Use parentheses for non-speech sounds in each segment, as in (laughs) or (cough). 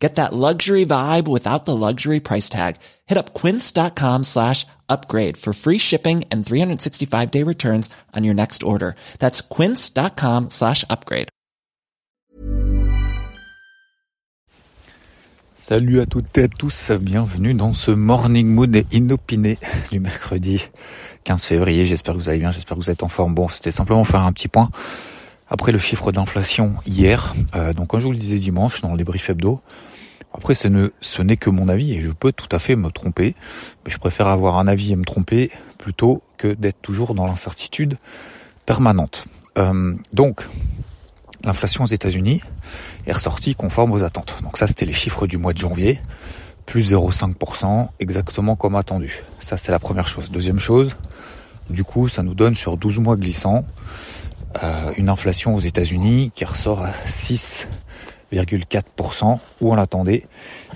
Get that luxury vibe without the luxury price tag. Hit up quince.com slash upgrade for free shipping and 365 day returns on your next order. That's quince.com slash upgrade. Salut à toutes et à tous, bienvenue dans ce morning mood inopiné du mercredi 15 février. J'espère que vous allez bien, j'espère que vous êtes en forme. Bon, c'était simplement faire un petit point après le chiffre d'inflation hier. Euh, donc comme je vous le disais dimanche dans le débrief hebdo, après, ce n'est que mon avis et je peux tout à fait me tromper, mais je préfère avoir un avis et me tromper plutôt que d'être toujours dans l'incertitude permanente. Euh, donc, l'inflation aux États-Unis est ressortie conforme aux attentes. Donc ça, c'était les chiffres du mois de janvier, plus 0,5%, exactement comme attendu. Ça, c'est la première chose. Deuxième chose, du coup, ça nous donne sur 12 mois glissants euh, une inflation aux États-Unis qui ressort à 6 6,4% ou on l'attendait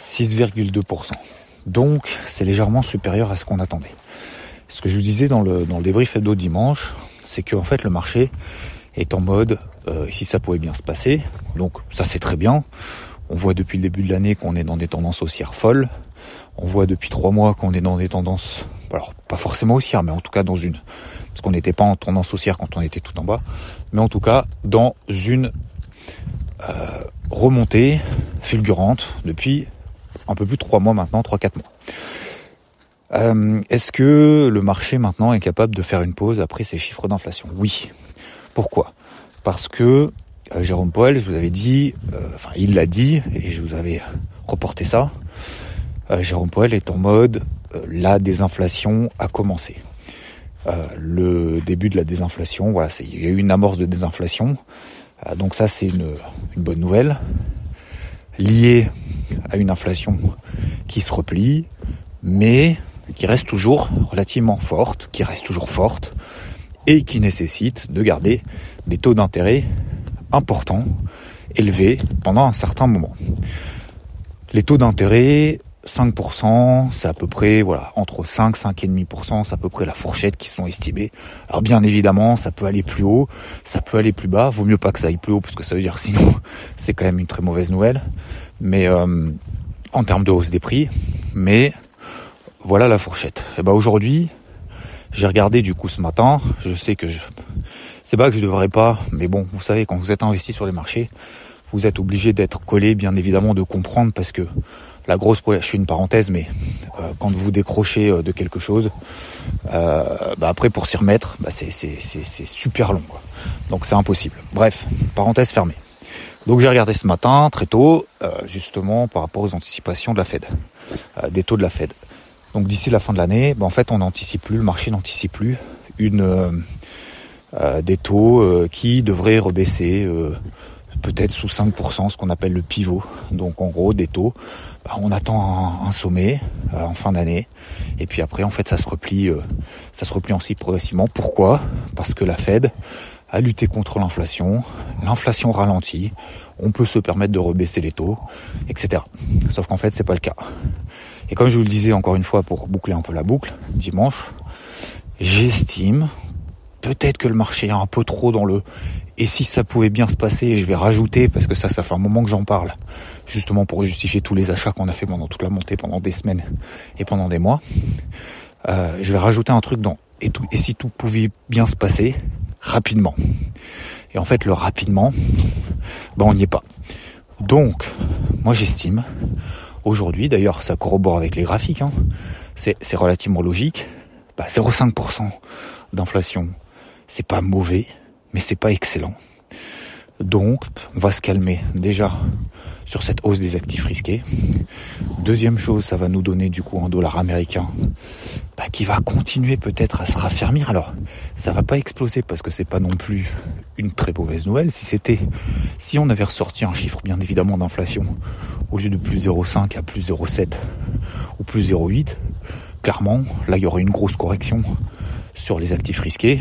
6,2%. Donc c'est légèrement supérieur à ce qu'on attendait. Ce que je vous disais dans le, dans le débrief hebdo dimanche, c'est que en fait le marché est en mode euh, si ça pouvait bien se passer. Donc ça c'est très bien. On voit depuis le début de l'année qu'on est dans des tendances haussières folles. On voit depuis trois mois qu'on est dans des tendances, alors pas forcément haussières, mais en tout cas dans une, parce qu'on n'était pas en tendance haussière quand on était tout en bas, mais en tout cas dans une euh, remontée fulgurante depuis un peu plus de 3 mois maintenant, 3-4 mois. Euh, est-ce que le marché maintenant est capable de faire une pause après ces chiffres d'inflation? Oui. Pourquoi? Parce que euh, Jérôme Poel, je vous avais dit, enfin il l'a dit, et je vous avais reporté ça, Jérôme Poel est en mode la désinflation a commencé. le début de la désinflation, voilà, il y a eu une amorce de désinflation. Euh, donc ça c'est une, bonne nouvelle, liée à une inflation qui se replie, mais qui reste toujours relativement forte, qui reste toujours forte, et qui nécessite de garder des taux d'intérêt importants, élevés, pendant un certain moment. Les taux d'intérêt 5%, c'est à peu près, voilà, entre 5, 5,5%, c'est à peu près la fourchette qui sont estimées. Alors bien évidemment, ça peut aller plus haut, ça peut aller plus bas, vaut mieux pas que ça aille plus haut, parce que ça veut dire sinon, (laughs) c'est quand même une très mauvaise nouvelle. Mais euh, en termes de hausse des prix, mais voilà la fourchette. Et ben aujourd'hui, j'ai regardé du coup ce matin, je sais que je... C'est pas que je devrais pas, mais bon, vous savez, quand vous êtes investi sur les marchés, vous êtes obligé d'être collé, bien évidemment, de comprendre, parce que la grosse je fais une parenthèse, mais euh, quand vous décrochez euh, de quelque chose, euh, bah après pour s'y remettre, bah c'est super long. Quoi. Donc c'est impossible. Bref, parenthèse fermée. Donc j'ai regardé ce matin, très tôt, justement par rapport aux anticipations de la Fed, des taux de la Fed. Donc d'ici la fin de l'année, bah, en fait on n'anticipe plus, le marché n'anticipe plus une des taux qui devraient rebaisser peut-être sous 5%, ce qu'on appelle le pivot. Donc en gros des taux bah, on attend un, sommet euh, en fin d'année. Et puis après en fait ça se replie euh, ça se replie ensuite progressivement. Pourquoi? Parce que la Fed a lutté contre l'inflation. L'inflation ralentit. On peut se permettre de rebaisser les taux etc sauf qu'en fait c'est pas le cas. Et comme je vous le disais encore une fois pour boucler un peu la boucle dimanche j'estime peut-être que le marché est un peu trop dans le et si ça pouvait bien se passer, je vais rajouter, parce que ça, ça fait un moment que j'en parle, justement pour justifier tous les achats qu'on a fait pendant toute la montée, pendant des semaines et pendant des mois, euh, je vais rajouter un truc dans et, et si tout pouvait bien se passer rapidement? Et en fait, le rapidement, ben on n'y est pas. Donc, moi j'estime, aujourd'hui, d'ailleurs ça corrobore avec les graphiques, hein, c'est relativement logique, bah, 0,5% d'inflation, c'est pas mauvais, mais c'est pas excellent. Donc, on va se calmer déjà sur cette hausse des actifs risqués. Deuxième chose, ça va nous donner du coup un dollar américain bah, qui va continuer peut-être à se raffermir. Alors, ça va pas exploser parce que c'est pas non plus une très mauvaise nouvelle. Si c'était, si on avait ressorti un chiffre bien évidemment d'inflation au lieu de plus 0,5 à plus 0,7 ou plus 0,8, clairement, là il y aurait une grosse correction sur les actifs risqués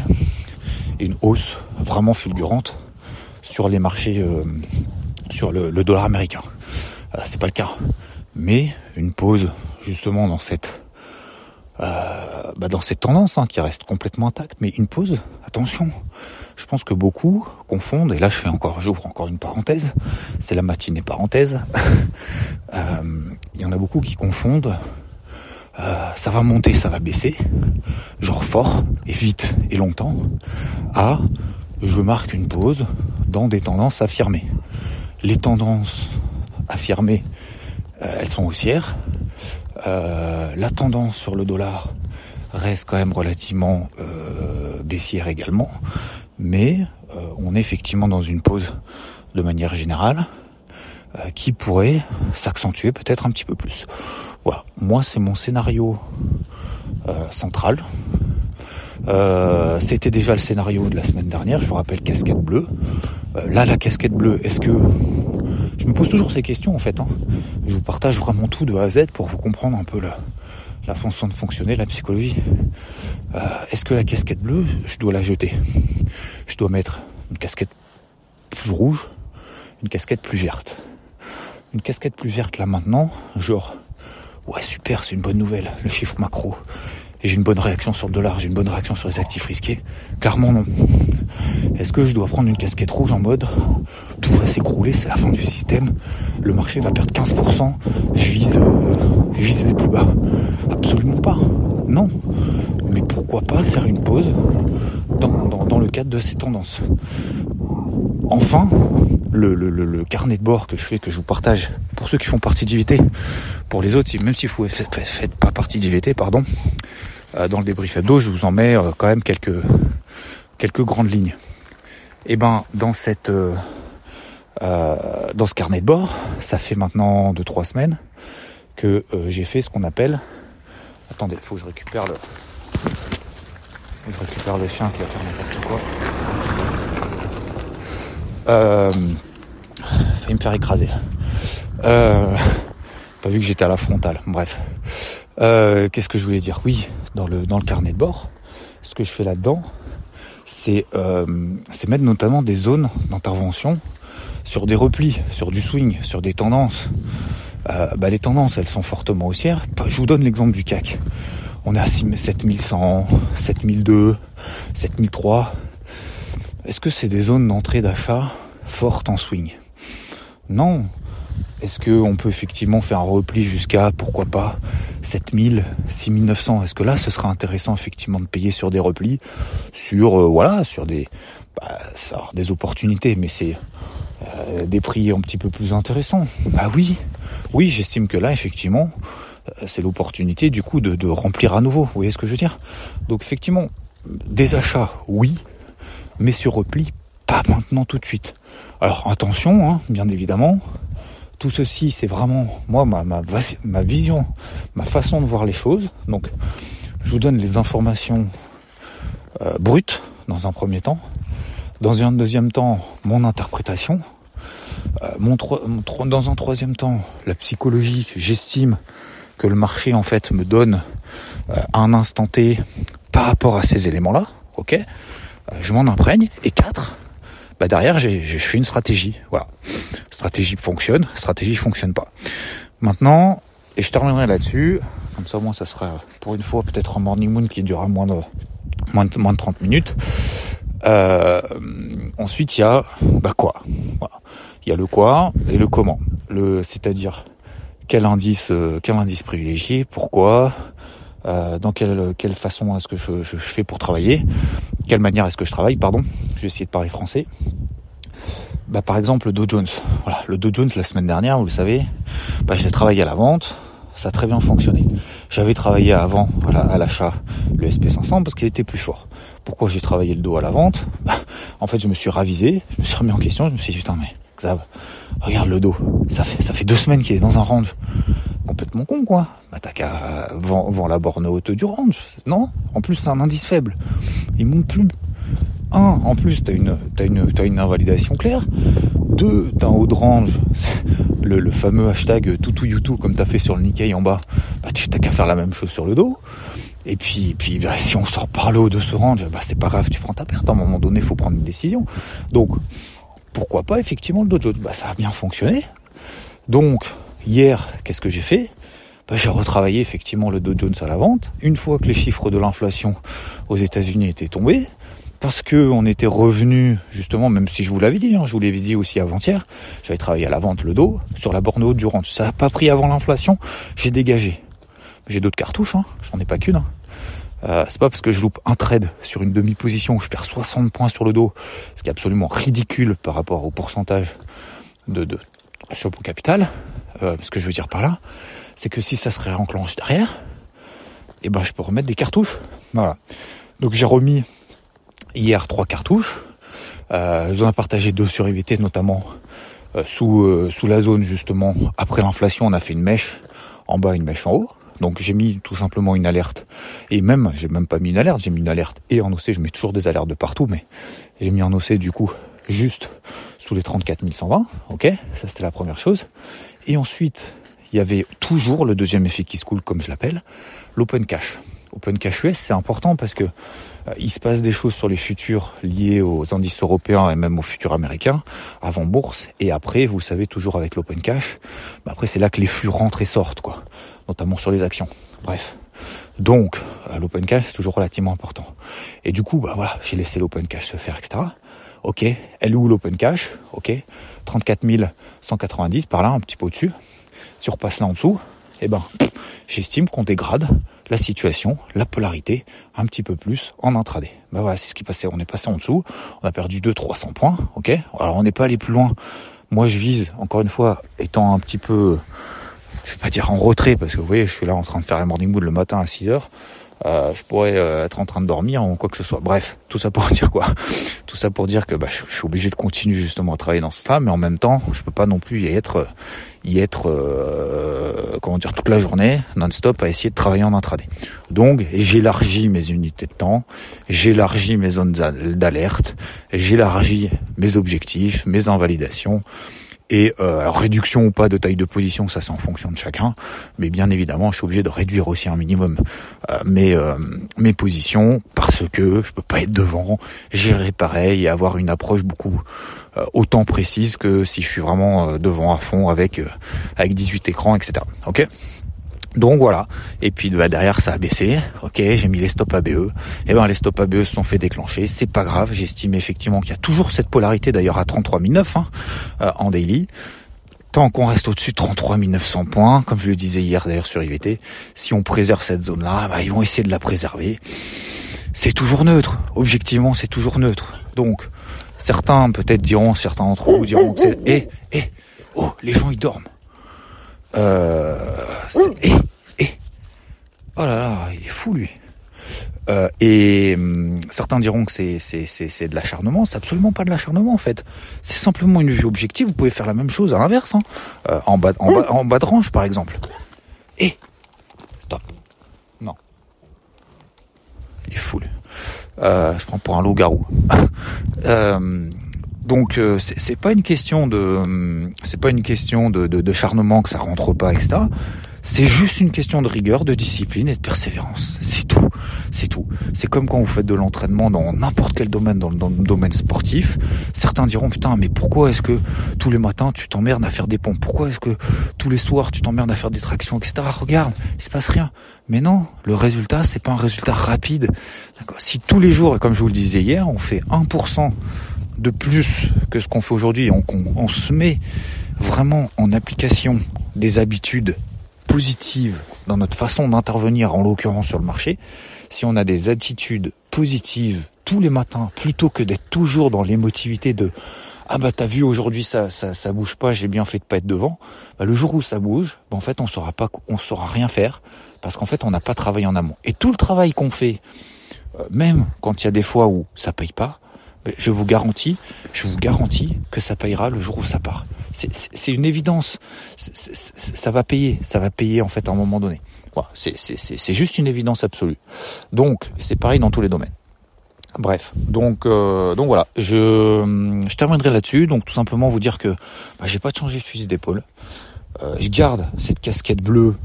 une hausse vraiment fulgurante sur les marchés, sur le, dollar américain. c'est pas le cas. Mais une pause justement dans cette bah dans cette tendance hein, qui reste complètement intacte, mais une pause, attention, je pense que beaucoup confondent, et là je fais encore, j'ouvre encore une parenthèse, c'est la matinée parenthèse, (laughs) euh, il y en a beaucoup qui confondent, euh, ça va monter, ça va baisser, genre fort, et vite, et longtemps, à je marque une pause dans des tendances affirmées. Les tendances affirmées, euh, elles sont haussières. la tendance sur le dollar reste quand même relativement baissière également mais euh, on est effectivement dans une pause de manière générale euh, qui pourrait s'accentuer peut-être un petit peu plus. Voilà, moi c'est mon scénario euh. C'était déjà le scénario de la semaine dernière, je vous rappelle casquette bleue. là la casquette bleue, est-ce que... Je me pose toujours ces questions en fait. Hein. Je vous partage vraiment tout de A à Z pour vous comprendre un peu la, la façon de fonctionner, la psychologie. Euh, est-ce que la casquette bleue, je dois la jeter? Je dois mettre une casquette plus rouge, une casquette plus verte. Une casquette plus verte là maintenant, genre, ouais super, c'est une bonne nouvelle, le chiffre macro. Et j'ai une bonne réaction sur le dollar, j'ai une bonne réaction sur les actifs risqués. Clairement non. Est-ce que je dois prendre une casquette rouge en mode tout va s'écrouler, c'est la fin du système, le marché va perdre 15%, je vise, euh, je vise les plus bas? Absolument pas. Non. Mais pourquoi pas faire une pause dans, le cadre de ces tendances? Enfin, le, carnet de bord que je fais, que je vous partage, pour ceux qui font partie d'IVT, pour les autres, même si vous ne faites pas partie d'IVT, pardon, dans le débrief hebdo, je vous en mets euh, quand même quelques, quelques grandes lignes. Et eh ben, dans cette, euh, dans ce carnet de bord, ça fait maintenant deux trois semaines que j'ai fait ce qu'on appelle Attendez, faut que je récupère le. Je récupère le chien qui va faire n'importe quoi. Euh. Failli me faire écraser. Euh. (laughs) Pas vu que j'étais à la frontale. Bref. Euh, Qu'est-ce que je voulais dire? Oui, dans le, dans le carnet de bord, ce que je fais là-dedans, c'est euh, mettre notamment des zones d'intervention sur des replis, sur du swing, sur des tendances. Euh, bah, les tendances, elles sont fortement haussières. Bah, je vous donne l'exemple du CAC. On est à 7100, 7002, 7003. Est-ce que c'est des zones d'entrée d'achat fortes en swing? Non. Est-ce qu'on peut effectivement faire un repli jusqu'à, pourquoi pas, 7000, 6900 Est-ce que là, ce sera intéressant effectivement de payer sur des replis, sur, euh, voilà, sur des, bah, des opportunités, mais c'est euh, des prix un petit peu plus intéressants? Bah oui, oui, j'estime que là, effectivement, euh, c'est l'opportunité du coup de, remplir à nouveau. Vous voyez ce que je veux dire? Donc effectivement, des achats, oui, mais sur repli, pas maintenant tout de suite. Alors attention, hein, bien évidemment, tout ceci, c'est vraiment moi ma, vision, ma façon de voir les choses. Donc, je vous donne les informations euh, brutes dans un premier temps. Dans un deuxième temps, mon interprétation. Euh, mon, dans un troisième temps, la psychologie j'estime que le marché en fait me donne euh, un instant T par rapport à ces éléments-là, ok? Je m'en imprègne. Et quatre, bah derrière, j'ai, je fais une stratégie. Voilà. Stratégie fonctionne, stratégie fonctionne pas. Maintenant, et je terminerai là-dessus, comme ça au moins ça sera pour une fois peut-être un morning moon qui durera moins de, moins de, moins de 30 minutes. Euh, ensuite, il y a bah quoi? Il y a le quoi et le comment. Le, c'est-à-dire quel indice, euh, quel indice privilégié, pourquoi, euh, dans quelle, quelle façon est-ce que je, je, fais pour travailler, quelle manière est-ce que je travaille, pardon. Je vais essayer de parler français. Bah, par exemple, le Dow Jones. Voilà, le Dow Jones la semaine dernière, vous le savez, bah, j'ai travaillé à la vente, ça a très bien fonctionné. J'avais travaillé avant voilà, à l'achat le SP500 parce qu'il était plus fort. Pourquoi j'ai travaillé le dos à la vente? Bah, En fait, je me suis ravisé, je me suis remis en question, je me suis dit putain mais regarde le dos. Ça fait, deux semaines qu'il est dans un range. Complètement con, quoi. Bah, t'as qu'à vend, la borne haute du range. Non? En plus, c'est un indice faible. Il monte plus. Un, en plus, t'as une, invalidation claire. Deux, t'as un haut de range. (laughs) Le, fameux hashtag toutou YouTube comme t'as fait sur le Nikkei en bas. Bah, tu t'as qu'à faire la même chose sur le dos. Et puis, bah, si on sort par le haut de ce range, bah, c'est pas grave, tu prends ta perte. À un moment donné, faut prendre une décision. Donc, pourquoi pas effectivement le Dow Jones Bah, ça a bien fonctionné. Donc, hier, qu'est-ce que j'ai fait? Bah, J'ai retravaillé effectivement le Dow Jones à la vente. Une fois que les chiffres de l'inflation aux États-Unis étaient tombés, parce que on était revenu justement, même si je vous l'avais dit, hein, je vous l'avais dit aussi avant-hier, j'avais travaillé à la vente le dos sur la borne haute du range. Ça n'a pas pris avant l'inflation, j'ai dégagé. J'ai d'autres cartouches, hein, j'en ai pas qu'une. Hein. Euh, c'est pas parce que je loupe un trade sur une demi-position où je perds 60 points sur le dos, ce qui est absolument ridicule par rapport au pourcentage de, de sur le capital. Euh, ce que je veux dire par là, c'est que si ça se réenclenche derrière, et eh ben je peux remettre des cartouches. Voilà. Donc j'ai remis hier trois cartouches. Euh, J'en ai partagé deux sur IVT notamment euh, sous, sous la zone justement. Après l'inflation, on a fait une mèche en bas, une mèche en haut. Donc j'ai mis tout simplement une alerte. Et même, j'ai même pas mis une alerte, j'ai mis une alerte et en OC, je mets toujours des alertes de partout, mais j'ai mis en OC du coup juste sous les 34 120. Ok, ça c'était la première chose. Et ensuite, il y avait toujours le deuxième effet qui se coule, comme je l'appelle, l'open cash. Open cash US, c'est important parce que il se passe des choses sur les futurs liés aux indices européens et même aux futurs américains avant bourse et après, vous savez toujours avec l'open cash, bah après c'est là que les flux rentrent et sortent quoi, notamment sur les actions. Bref. Donc, euh, l'open cash c'est toujours relativement important. Et du coup, bah voilà, j'ai laissé l'open cash se faire, etc. Ok, elle est où l'open cash? Ok, 34 190 par là, un petit peu au-dessus. Si on repasse là en dessous, eh ben, j'estime qu'on dégrade la situation, la polarité, un petit peu plus en intraday. Ben voilà, c'est ce qui passait. On est passé en dessous, on a perdu 200-300 points, ok? Alors on n'est pas allé plus loin. Moi je vise, encore une fois, étant un petit peu, je vais pas dire en retrait, parce que vous voyez, je suis là en train de faire un morning mood le matin à 6 heures. Euh, je pourrais euh, être en train de dormir ou quoi que ce soit. Bref, tout ça pour (laughs) dire quoi? Tout ça pour dire que bah, je, suis obligé de continuer justement à travailler dans cela, mais en même temps, je peux pas non plus y être, y être, euh, comment dire, toute la journée, non-stop, à essayer de travailler en intraday. Donc, j'élargis mes unités de temps, j'élargis mes zones d'alerte, j'élargis mes objectifs, mes invalidations. Et euh, réduction ou pas de taille de position, ça c'est en fonction de chacun. Mais bien évidemment, je suis obligé de réduire aussi un minimum euh, mes, euh, mes positions parce que je peux pas être devant, gérer pareil et avoir une approche beaucoup euh, autant précise que si je suis vraiment devant à fond avec avec 18 écrans, etc. Ok? Donc voilà. Et puis bah, derrière ça a baissé. Ok, j'ai mis les stops ABE. Et eh ben les stops ABE se sont fait déclencher. C'est pas grave. J'estime effectivement qu'il y a toujours cette polarité d'ailleurs à 33 009 hein, euh, en daily. Tant qu'on reste au-dessus de 33 900 points, comme je le disais hier d'ailleurs sur IVT, si on préserve cette zone-là, bah, ils vont essayer de la préserver. C'est toujours neutre. Objectivement, c'est toujours neutre. Donc, certains peut-être diront, certains d'entre vous diront que c'est... Eh, eh, oh, les gens ils dorment. Euh, et, et, oh là là, il est fou lui. Euh, et hum, certains diront que c'est c'est c'est de l'acharnement. C'est absolument pas de l'acharnement en fait. C'est simplement une vue objective. Vous pouvez faire la même chose à l'inverse, hein. euh, en bas en bas en bas de range par exemple. Et stop. Non. Il est fou. Euh, je prends pour un loup-garou. (laughs) euh, donc euh, c'est pas une question de c'est pas une question de, de, de, charnement que ça rentre pas etc. C'est juste une question de rigueur, de discipline et de persévérance. C'est tout. C'est tout. C'est comme quand vous faites de l'entraînement dans n'importe quel domaine, dans le, dans le, domaine sportif. Certains diront putain, mais pourquoi est-ce que tous les matins tu t'emmerdes à faire des pompes? Pourquoi est-ce que tous les soirs tu t'emmerdes à faire des tractions, etc. Regarde, il se passe rien. Mais non, le résultat c'est pas un résultat rapide. Si tous les jours, et comme je vous le disais hier, on fait 1% de plus que ce qu'on fait aujourd'hui, on, se met vraiment en application des habitudes positives dans notre façon d'intervenir, en l'occurrence sur le marché, si on a des attitudes positives tous les matins, plutôt que d'être toujours dans l'émotivité de ah bah t'as vu aujourd'hui ça, ça ça bouge pas, j'ai bien fait de pas être devant. Bah, le jour où ça bouge, bah, en fait on saura pas, on saura rien faire parce qu'en fait on n'a pas travaillé en amont. Et tout le travail qu'on fait, euh, même quand il y a des fois où ça paye pas, je vous garantis, je vous garantis que ça payera le jour où ça part. C'est une évidence. ça va payer, ça va payer en fait à un moment donné. C'est juste une évidence absolue. Donc c'est pareil dans tous les domaines. Bref, donc euh, voilà, je, je terminerai là-dessus. Donc tout simplement vous dire que bah, j'ai pas changé de fusil d'épaule. Euh, je garde cette casquette bleue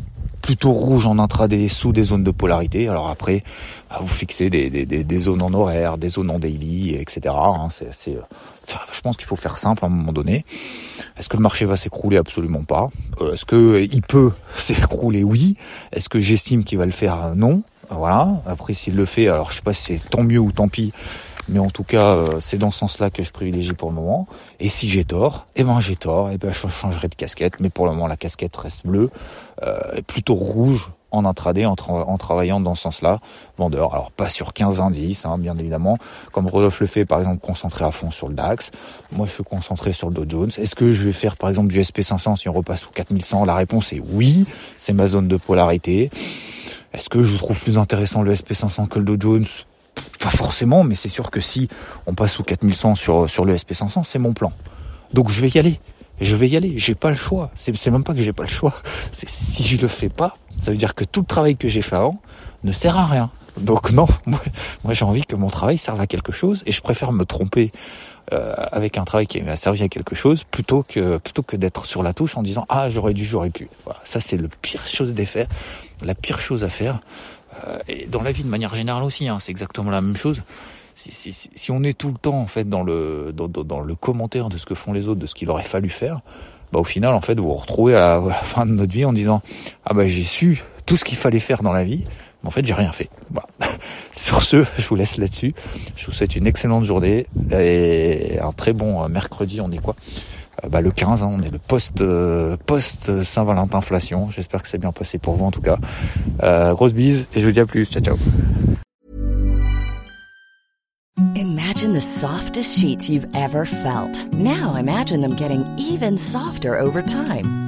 plutôt rouge en intraday sous des zones de polarité. Alors après, vous fixez des, des, des, zones en horaire, des zones en daily, etc. Hein. c'est, euh, je pense qu'il faut faire simple à un moment donné. Est-ce que le marché va s'écrouler? Absolument pas. Euh, est-ce que il peut (laughs) s'écrouler? Oui. Est-ce que j'estime qu'il va le faire? Non. Voilà. Après, s'il le fait, alors je sais pas si c'est tant mieux ou tant pis. Mais en tout cas, euh, c'est dans ce sens-là que je privilégie pour le moment. Et si j'ai tort, eh ben j'ai tort, et eh ben je changerai de casquette. Mais pour le moment, la casquette reste bleue, euh, plutôt rouge en intraday en, travaillant dans ce sens-là, vendeur. Alors pas sur 15 indices, hein, bien évidemment, comme Rodolphe le fait par exemple concentré à fond sur le DAX. Moi je suis concentré sur le Dow Jones. Est-ce que je vais faire par exemple du SP500 si on repasse sous 4100 La réponse est oui, c'est ma zone de polarité. Est-ce que je trouve plus intéressant le SP500 que le Dow Jones? Pas forcément, mais c'est sûr que si on passe sous 4100 sur, sur le SP500, c'est mon plan. Donc je vais y aller. Je vais y aller. J'ai pas le choix. C'est même pas que j'ai pas le choix. (laughs) C'est si je le fais pas, ça veut dire que tout le travail que j'ai fait avant ne sert à rien. Donc non, (laughs) moi, j'ai envie que mon travail serve à quelque chose et je préfère me tromper euh, avec un travail qui m'a servi à quelque chose plutôt que plutôt que d'être sur la touche en disant ah j'aurais dû j'aurais pu. Voilà, ça c'est le pire chose des faire, la pire chose à faire. Euh, et dans la vie de manière générale aussi, hein, c'est exactement la même chose. Si, si, si, on est tout le temps en fait dans le dans, dans, le commentaire de ce que font les autres, de ce qu'il aurait fallu faire, bah au final en fait vous vous retrouvez à la, (laughs) fin de notre vie en disant ah bah j'ai su tout ce qu'il fallait faire dans la vie, mais en fait j'ai rien fait. (laughs) Voilà. (laughs) Sur ce, je vous laisse là-dessus. Je vous souhaite une excellente journée et un très bon euh, mercredi. On est quoi? Bah, le 15, hein, on est le post euh, post Saint-Valentin inflation. J'espère que c'est bien passé pour vous en tout cas. Euh, grosse bise et je vous dis à plus. Ciao ciao. Imagine the softest sheets you've ever felt. Now imagine them getting even softer over time.